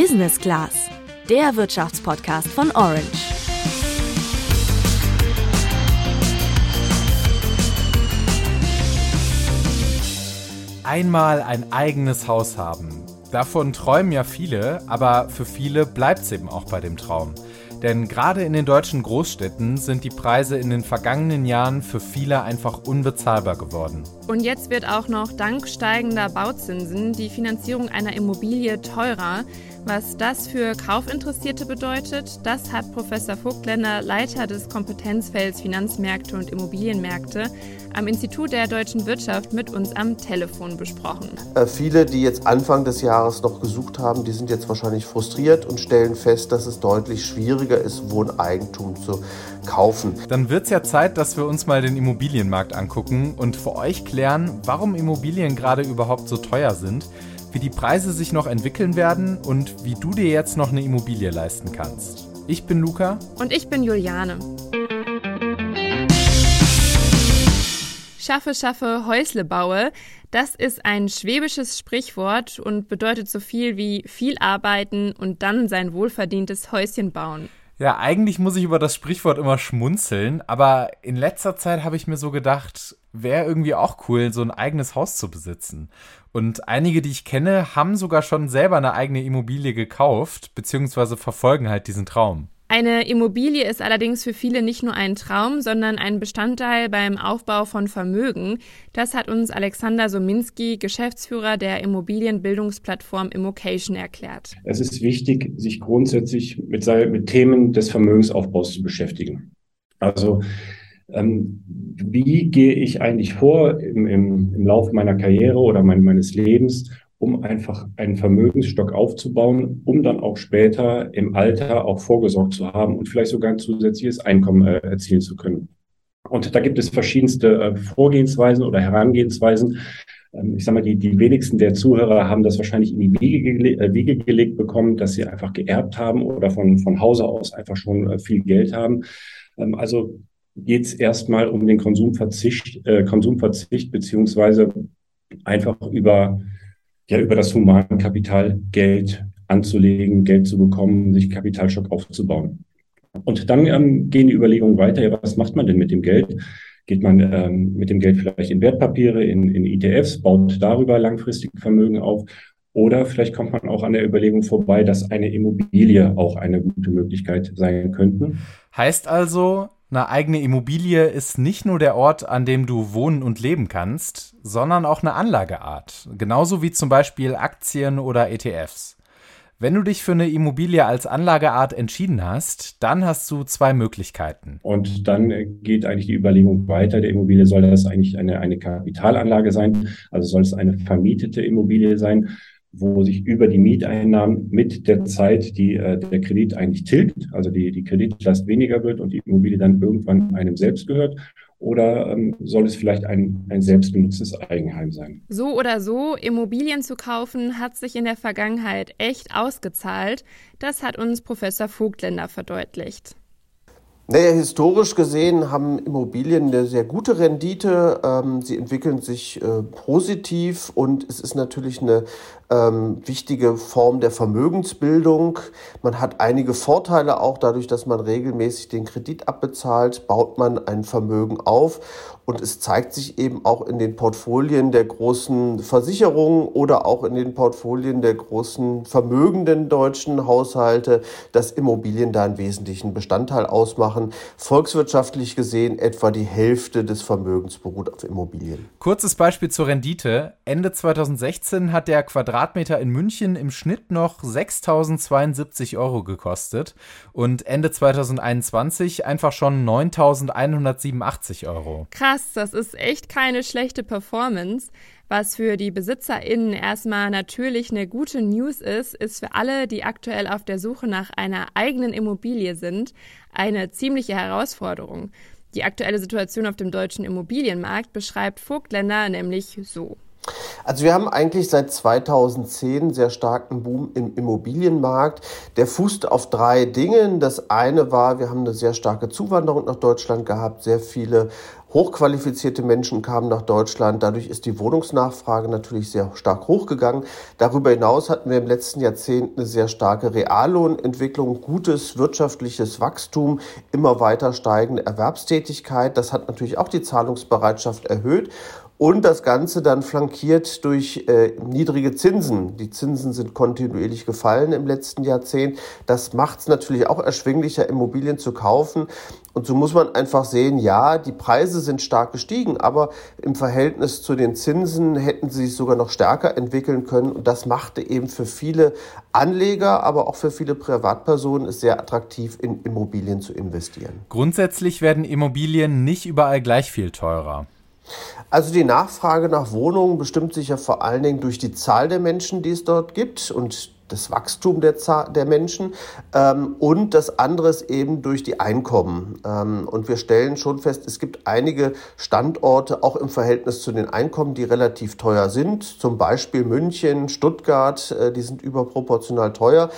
Business Class, der Wirtschaftspodcast von Orange. Einmal ein eigenes Haus haben. Davon träumen ja viele, aber für viele bleibt es eben auch bei dem Traum. Denn gerade in den deutschen Großstädten sind die Preise in den vergangenen Jahren für viele einfach unbezahlbar geworden. Und jetzt wird auch noch dank steigender Bauzinsen die Finanzierung einer Immobilie teurer. Was das für Kaufinteressierte bedeutet, das hat Professor Vogtländer, Leiter des Kompetenzfelds Finanzmärkte und Immobilienmärkte, am Institut der deutschen Wirtschaft mit uns am Telefon besprochen. Äh, viele, die jetzt Anfang des Jahres noch gesucht haben, die sind jetzt wahrscheinlich frustriert und stellen fest, dass es deutlich schwieriger ist, Wohneigentum zu kaufen. Dann wird es ja Zeit, dass wir uns mal den Immobilienmarkt angucken und für euch klären, warum Immobilien gerade überhaupt so teuer sind, wie die Preise sich noch entwickeln werden und wie du dir jetzt noch eine Immobilie leisten kannst. Ich bin Luca. Und ich bin Juliane. Schaffe, schaffe, Häusle baue. Das ist ein schwäbisches Sprichwort und bedeutet so viel wie viel arbeiten und dann sein wohlverdientes Häuschen bauen. Ja, eigentlich muss ich über das Sprichwort immer schmunzeln, aber in letzter Zeit habe ich mir so gedacht, wäre irgendwie auch cool, so ein eigenes Haus zu besitzen. Und einige, die ich kenne, haben sogar schon selber eine eigene Immobilie gekauft, beziehungsweise verfolgen halt diesen Traum. Eine Immobilie ist allerdings für viele nicht nur ein Traum, sondern ein Bestandteil beim Aufbau von Vermögen. Das hat uns Alexander Sominski, Geschäftsführer der Immobilienbildungsplattform Immocation, erklärt. Es ist wichtig, sich grundsätzlich mit, mit Themen des Vermögensaufbaus zu beschäftigen. Also ähm, wie gehe ich eigentlich vor im, im, im Laufe meiner Karriere oder mein, meines Lebens, um einfach einen Vermögensstock aufzubauen, um dann auch später im Alter auch vorgesorgt zu haben und vielleicht sogar ein zusätzliches Einkommen äh, erzielen zu können. Und da gibt es verschiedenste äh, Vorgehensweisen oder Herangehensweisen. Ähm, ich sage mal, die, die wenigsten der Zuhörer haben das wahrscheinlich in die Wiege, gele äh, gelegt bekommen, dass sie einfach geerbt haben oder von, von Hause aus einfach schon äh, viel Geld haben. Ähm, also geht es erstmal um den Konsumverzicht, äh, Konsumverzicht beziehungsweise einfach über ja über das Humankapital Geld anzulegen, Geld zu bekommen, sich Kapitalstock aufzubauen. Und dann ähm, gehen die Überlegungen weiter, ja, was macht man denn mit dem Geld? Geht man ähm, mit dem Geld vielleicht in Wertpapiere, in, in ETFs, baut darüber langfristig Vermögen auf? Oder vielleicht kommt man auch an der Überlegung vorbei, dass eine Immobilie auch eine gute Möglichkeit sein könnte. Heißt also, eine eigene Immobilie ist nicht nur der Ort, an dem du wohnen und leben kannst, sondern auch eine Anlageart. Genauso wie zum Beispiel Aktien oder ETFs. Wenn du dich für eine Immobilie als Anlageart entschieden hast, dann hast du zwei Möglichkeiten. Und dann geht eigentlich die Überlegung weiter, der Immobilie soll das eigentlich eine, eine Kapitalanlage sein, also soll es eine vermietete Immobilie sein wo sich über die Mieteinnahmen mit der Zeit die, äh, der Kredit eigentlich tilgt, also die, die Kreditlast weniger wird und die Immobilie dann irgendwann einem selbst gehört? Oder ähm, soll es vielleicht ein, ein selbstbenutztes Eigenheim sein? So oder so, Immobilien zu kaufen hat sich in der Vergangenheit echt ausgezahlt. Das hat uns Professor Vogtländer verdeutlicht. Naja, historisch gesehen haben Immobilien eine sehr gute Rendite. Ähm, sie entwickeln sich äh, positiv und es ist natürlich eine ähm, wichtige Form der Vermögensbildung. Man hat einige Vorteile auch dadurch, dass man regelmäßig den Kredit abbezahlt, baut man ein Vermögen auf und es zeigt sich eben auch in den Portfolien der großen Versicherungen oder auch in den Portfolien der großen vermögenden deutschen Haushalte, dass Immobilien da einen wesentlichen Bestandteil ausmachen. Volkswirtschaftlich gesehen etwa die Hälfte des Vermögens beruht auf Immobilien. Kurzes Beispiel zur Rendite. Ende 2016 hat der Quadratmeter in München im Schnitt noch 6.072 Euro gekostet und Ende 2021 einfach schon 9.187 Euro. Krass das ist echt keine schlechte Performance. Was für die BesitzerInnen erstmal natürlich eine gute News ist, ist für alle, die aktuell auf der Suche nach einer eigenen Immobilie sind, eine ziemliche Herausforderung. Die aktuelle Situation auf dem deutschen Immobilienmarkt beschreibt Vogtländer nämlich so. Also wir haben eigentlich seit 2010 einen sehr starken Boom im Immobilienmarkt. Der fußt auf drei Dingen. Das eine war, wir haben eine sehr starke Zuwanderung nach Deutschland gehabt. Sehr viele hochqualifizierte Menschen kamen nach Deutschland. Dadurch ist die Wohnungsnachfrage natürlich sehr stark hochgegangen. Darüber hinaus hatten wir im letzten Jahrzehnt eine sehr starke Reallohnentwicklung, gutes wirtschaftliches Wachstum, immer weiter steigende Erwerbstätigkeit. Das hat natürlich auch die Zahlungsbereitschaft erhöht. Und das Ganze dann flankiert durch äh, niedrige Zinsen. Die Zinsen sind kontinuierlich gefallen im letzten Jahrzehnt. Das macht es natürlich auch erschwinglicher, Immobilien zu kaufen. Und so muss man einfach sehen, ja, die Preise sind stark gestiegen, aber im Verhältnis zu den Zinsen hätten sie sich sogar noch stärker entwickeln können. Und das machte eben für viele Anleger, aber auch für viele Privatpersonen es sehr attraktiv, in Immobilien zu investieren. Grundsätzlich werden Immobilien nicht überall gleich viel teurer. Also die Nachfrage nach Wohnungen bestimmt sich ja vor allen Dingen durch die Zahl der Menschen, die es dort gibt und das Wachstum der, Zahl der Menschen ähm, und das andere ist eben durch die Einkommen. Ähm, und wir stellen schon fest, es gibt einige Standorte, auch im Verhältnis zu den Einkommen, die relativ teuer sind. Zum Beispiel München, Stuttgart, äh, die sind überproportional teuer.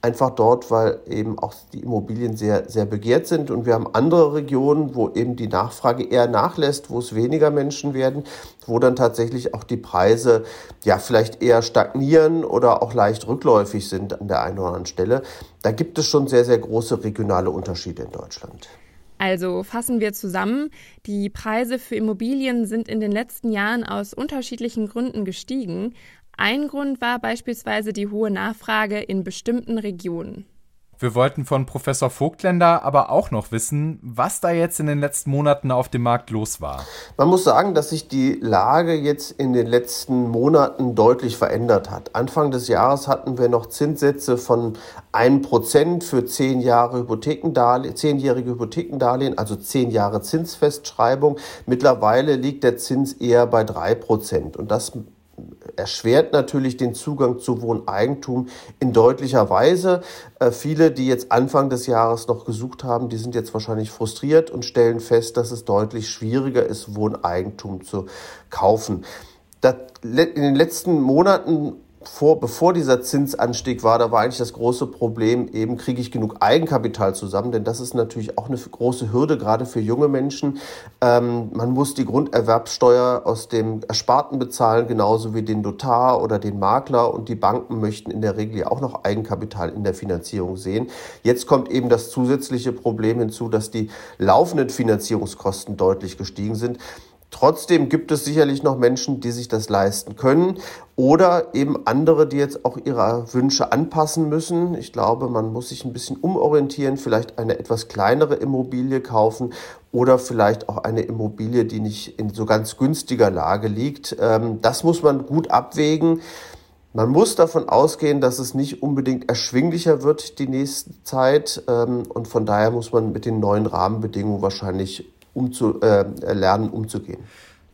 Einfach dort, weil eben auch die Immobilien sehr, sehr begehrt sind. Und wir haben andere Regionen, wo eben die Nachfrage eher nachlässt, wo es weniger Menschen werden, wo dann tatsächlich auch die Preise ja vielleicht eher stagnieren oder auch leicht rückläufig sind an der einen oder anderen Stelle. Da gibt es schon sehr, sehr große regionale Unterschiede in Deutschland. Also fassen wir zusammen, die Preise für Immobilien sind in den letzten Jahren aus unterschiedlichen Gründen gestiegen. Ein Grund war beispielsweise die hohe Nachfrage in bestimmten Regionen. Wir wollten von Professor Vogtländer aber auch noch wissen, was da jetzt in den letzten Monaten auf dem Markt los war. Man muss sagen, dass sich die Lage jetzt in den letzten Monaten deutlich verändert hat. Anfang des Jahres hatten wir noch Zinssätze von 1% für 10 Jahre Hypothekendarlehen, 10-jährige Hypothekendarlehen, also 10 Jahre Zinsfestschreibung. Mittlerweile liegt der Zins eher bei 3%. Und das erschwert natürlich den Zugang zu Wohneigentum in deutlicher Weise. Äh, viele, die jetzt Anfang des Jahres noch gesucht haben, die sind jetzt wahrscheinlich frustriert und stellen fest, dass es deutlich schwieriger ist, Wohneigentum zu kaufen. Das, in den letzten Monaten vor, bevor dieser Zinsanstieg war, da war eigentlich das große Problem, eben kriege ich genug Eigenkapital zusammen, denn das ist natürlich auch eine große Hürde, gerade für junge Menschen. Ähm, man muss die Grunderwerbsteuer aus dem Ersparten bezahlen, genauso wie den Notar oder den Makler und die Banken möchten in der Regel ja auch noch Eigenkapital in der Finanzierung sehen. Jetzt kommt eben das zusätzliche Problem hinzu, dass die laufenden Finanzierungskosten deutlich gestiegen sind. Trotzdem gibt es sicherlich noch Menschen, die sich das leisten können oder eben andere, die jetzt auch ihre Wünsche anpassen müssen. Ich glaube, man muss sich ein bisschen umorientieren, vielleicht eine etwas kleinere Immobilie kaufen oder vielleicht auch eine Immobilie, die nicht in so ganz günstiger Lage liegt. Ähm, das muss man gut abwägen. Man muss davon ausgehen, dass es nicht unbedingt erschwinglicher wird die nächste Zeit ähm, und von daher muss man mit den neuen Rahmenbedingungen wahrscheinlich umzu, äh, lernen, umzugehen.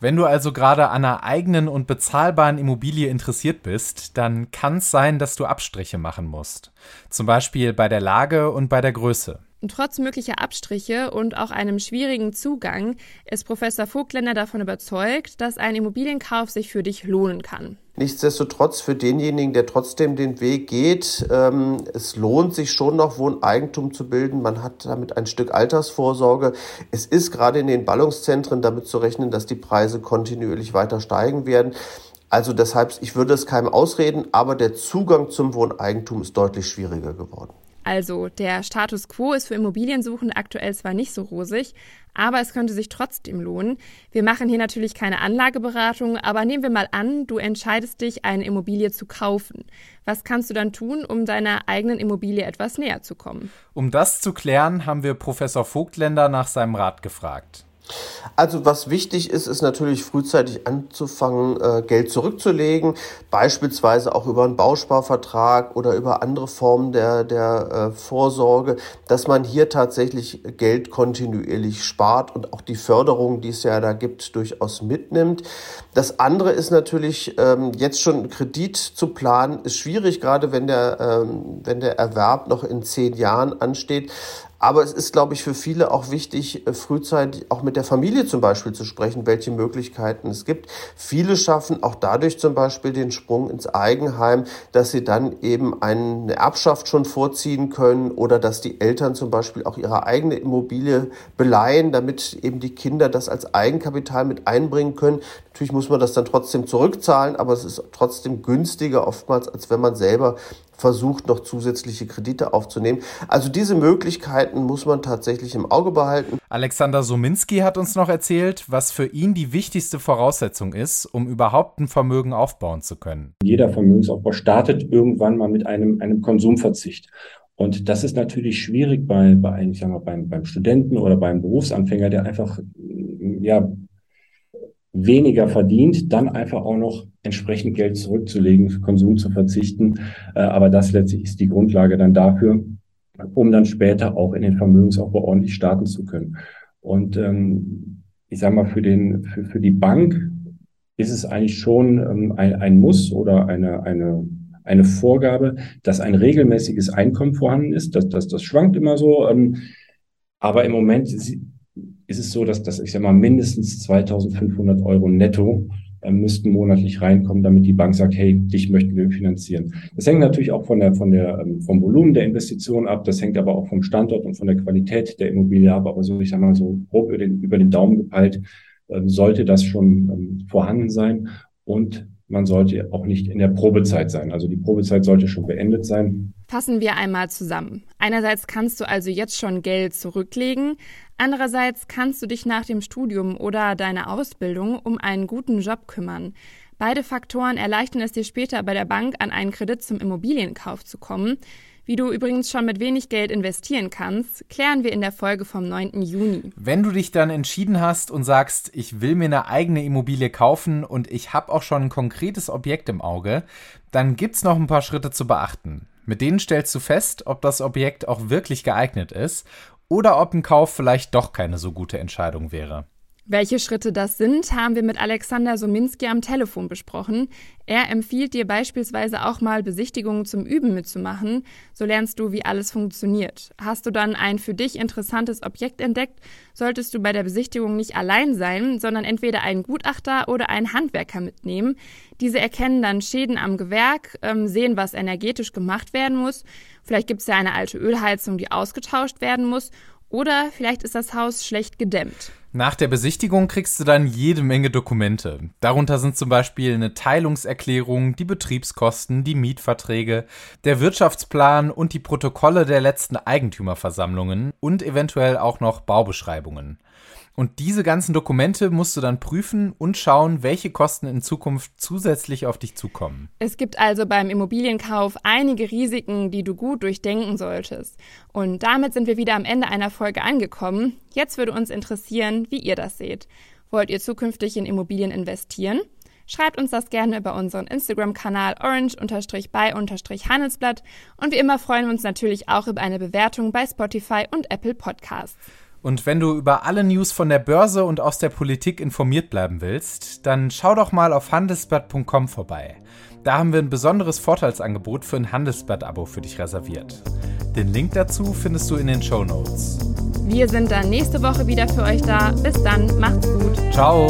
Wenn du also gerade an einer eigenen und bezahlbaren Immobilie interessiert bist, dann kann es sein, dass du Abstriche machen musst. Zum Beispiel bei der Lage und bei der Größe. Trotz möglicher Abstriche und auch einem schwierigen Zugang ist Professor Vogtländer davon überzeugt, dass ein Immobilienkauf sich für dich lohnen kann. Nichtsdestotrotz für denjenigen, der trotzdem den Weg geht, ähm, es lohnt sich schon noch Wohneigentum zu bilden. Man hat damit ein Stück Altersvorsorge. Es ist gerade in den Ballungszentren damit zu rechnen, dass die Preise kontinuierlich weiter steigen werden. Also deshalb, ich würde es keinem ausreden, aber der Zugang zum Wohneigentum ist deutlich schwieriger geworden. Also der Status quo ist für Immobiliensuchende aktuell zwar nicht so rosig, aber es könnte sich trotzdem lohnen. Wir machen hier natürlich keine Anlageberatung, aber nehmen wir mal an, du entscheidest dich, eine Immobilie zu kaufen. Was kannst du dann tun, um deiner eigenen Immobilie etwas näher zu kommen? Um das zu klären, haben wir Professor Vogtländer nach seinem Rat gefragt. Also was wichtig ist, ist natürlich frühzeitig anzufangen, äh, Geld zurückzulegen, beispielsweise auch über einen Bausparvertrag oder über andere Formen der, der äh, Vorsorge, dass man hier tatsächlich Geld kontinuierlich spart und auch die Förderung, die es ja da gibt, durchaus mitnimmt. Das andere ist natürlich, ähm, jetzt schon Kredit zu planen, ist schwierig, gerade wenn der, ähm, wenn der Erwerb noch in zehn Jahren ansteht. Aber es ist, glaube ich, für viele auch wichtig, äh, frühzeitig auch mit der Familie zum Beispiel zu sprechen, welche Möglichkeiten es gibt. Viele schaffen auch dadurch zum Beispiel den Sprung ins Eigenheim, dass sie dann eben eine Erbschaft schon vorziehen können oder dass die Eltern zum Beispiel auch ihre eigene Immobilie beleihen, damit eben die Kinder das als Eigenkapital mit einbringen können. Natürlich muss man das dann trotzdem zurückzahlen, aber es ist trotzdem günstiger oftmals, als wenn man selber versucht, noch zusätzliche Kredite aufzunehmen. Also diese Möglichkeiten muss man tatsächlich im Auge behalten. Alexander Sominski hat uns noch erzählt, was für ihn die wichtigste Voraussetzung ist, um überhaupt ein Vermögen aufbauen zu können. Jeder Vermögensaufbau startet irgendwann mal mit einem, einem Konsumverzicht. Und das ist natürlich schwierig bei, bei ich sag mal, beim, beim Studenten oder beim Berufsanfänger, der einfach ja, weniger verdient, dann einfach auch noch entsprechend Geld zurückzulegen, Konsum zu verzichten. Äh, aber das letztlich ist die Grundlage dann dafür, um dann später auch in den Vermögensaufbau ordentlich starten zu können. Und ähm, ich sage mal, für, den, für, für die Bank ist es eigentlich schon ähm, ein, ein Muss oder eine, eine, eine Vorgabe, dass ein regelmäßiges Einkommen vorhanden ist. Das, das, das schwankt immer so. Ähm, aber im Moment ist es so, dass das, ich sag mal, mindestens 2500 Euro netto äh, müssten monatlich reinkommen, damit die Bank sagt, hey, dich möchten wir finanzieren. Das hängt natürlich auch von der, von der, ähm, vom Volumen der Investition ab. Das hängt aber auch vom Standort und von der Qualität der Immobilie ab. Aber so, ich sag mal, so grob über den, über den Daumen gepeilt, äh, sollte das schon ähm, vorhanden sein. Und man sollte auch nicht in der Probezeit sein. Also die Probezeit sollte schon beendet sein. Fassen wir einmal zusammen. Einerseits kannst du also jetzt schon Geld zurücklegen, andererseits kannst du dich nach dem Studium oder deiner Ausbildung um einen guten Job kümmern. Beide Faktoren erleichtern es dir später bei der Bank an einen Kredit zum Immobilienkauf zu kommen. Wie du übrigens schon mit wenig Geld investieren kannst, klären wir in der Folge vom 9. Juni. Wenn du dich dann entschieden hast und sagst, ich will mir eine eigene Immobilie kaufen und ich habe auch schon ein konkretes Objekt im Auge, dann gibt es noch ein paar Schritte zu beachten. Mit denen stellst du fest, ob das Objekt auch wirklich geeignet ist oder ob ein Kauf vielleicht doch keine so gute Entscheidung wäre. Welche Schritte das sind, haben wir mit Alexander Sominski am Telefon besprochen. Er empfiehlt dir beispielsweise auch mal Besichtigungen zum Üben mitzumachen. So lernst du, wie alles funktioniert. Hast du dann ein für dich interessantes Objekt entdeckt, solltest du bei der Besichtigung nicht allein sein, sondern entweder einen Gutachter oder einen Handwerker mitnehmen. Diese erkennen dann Schäden am Gewerk, ähm, sehen, was energetisch gemacht werden muss. Vielleicht gibt es ja eine alte Ölheizung, die ausgetauscht werden muss. Oder vielleicht ist das Haus schlecht gedämmt. Nach der Besichtigung kriegst du dann jede Menge Dokumente. Darunter sind zum Beispiel eine Teilungserklärung, die Betriebskosten, die Mietverträge, der Wirtschaftsplan und die Protokolle der letzten Eigentümerversammlungen und eventuell auch noch Baubeschreibungen. Und diese ganzen Dokumente musst du dann prüfen und schauen, welche Kosten in Zukunft zusätzlich auf dich zukommen. Es gibt also beim Immobilienkauf einige Risiken, die du gut durchdenken solltest. Und damit sind wir wieder am Ende einer Folge angekommen. Jetzt würde uns interessieren, wie ihr das seht. Wollt ihr zukünftig in Immobilien investieren? Schreibt uns das gerne über unseren Instagram-Kanal orange-by-handelsblatt und wie immer freuen wir uns natürlich auch über eine Bewertung bei Spotify und Apple Podcasts. Und wenn du über alle News von der Börse und aus der Politik informiert bleiben willst, dann schau doch mal auf handelsblatt.com vorbei. Da haben wir ein besonderes Vorteilsangebot für ein Handelsblatt-Abo für dich reserviert. Den Link dazu findest du in den Show Notes. Wir sind dann nächste Woche wieder für euch da. Bis dann, macht's gut. Ciao.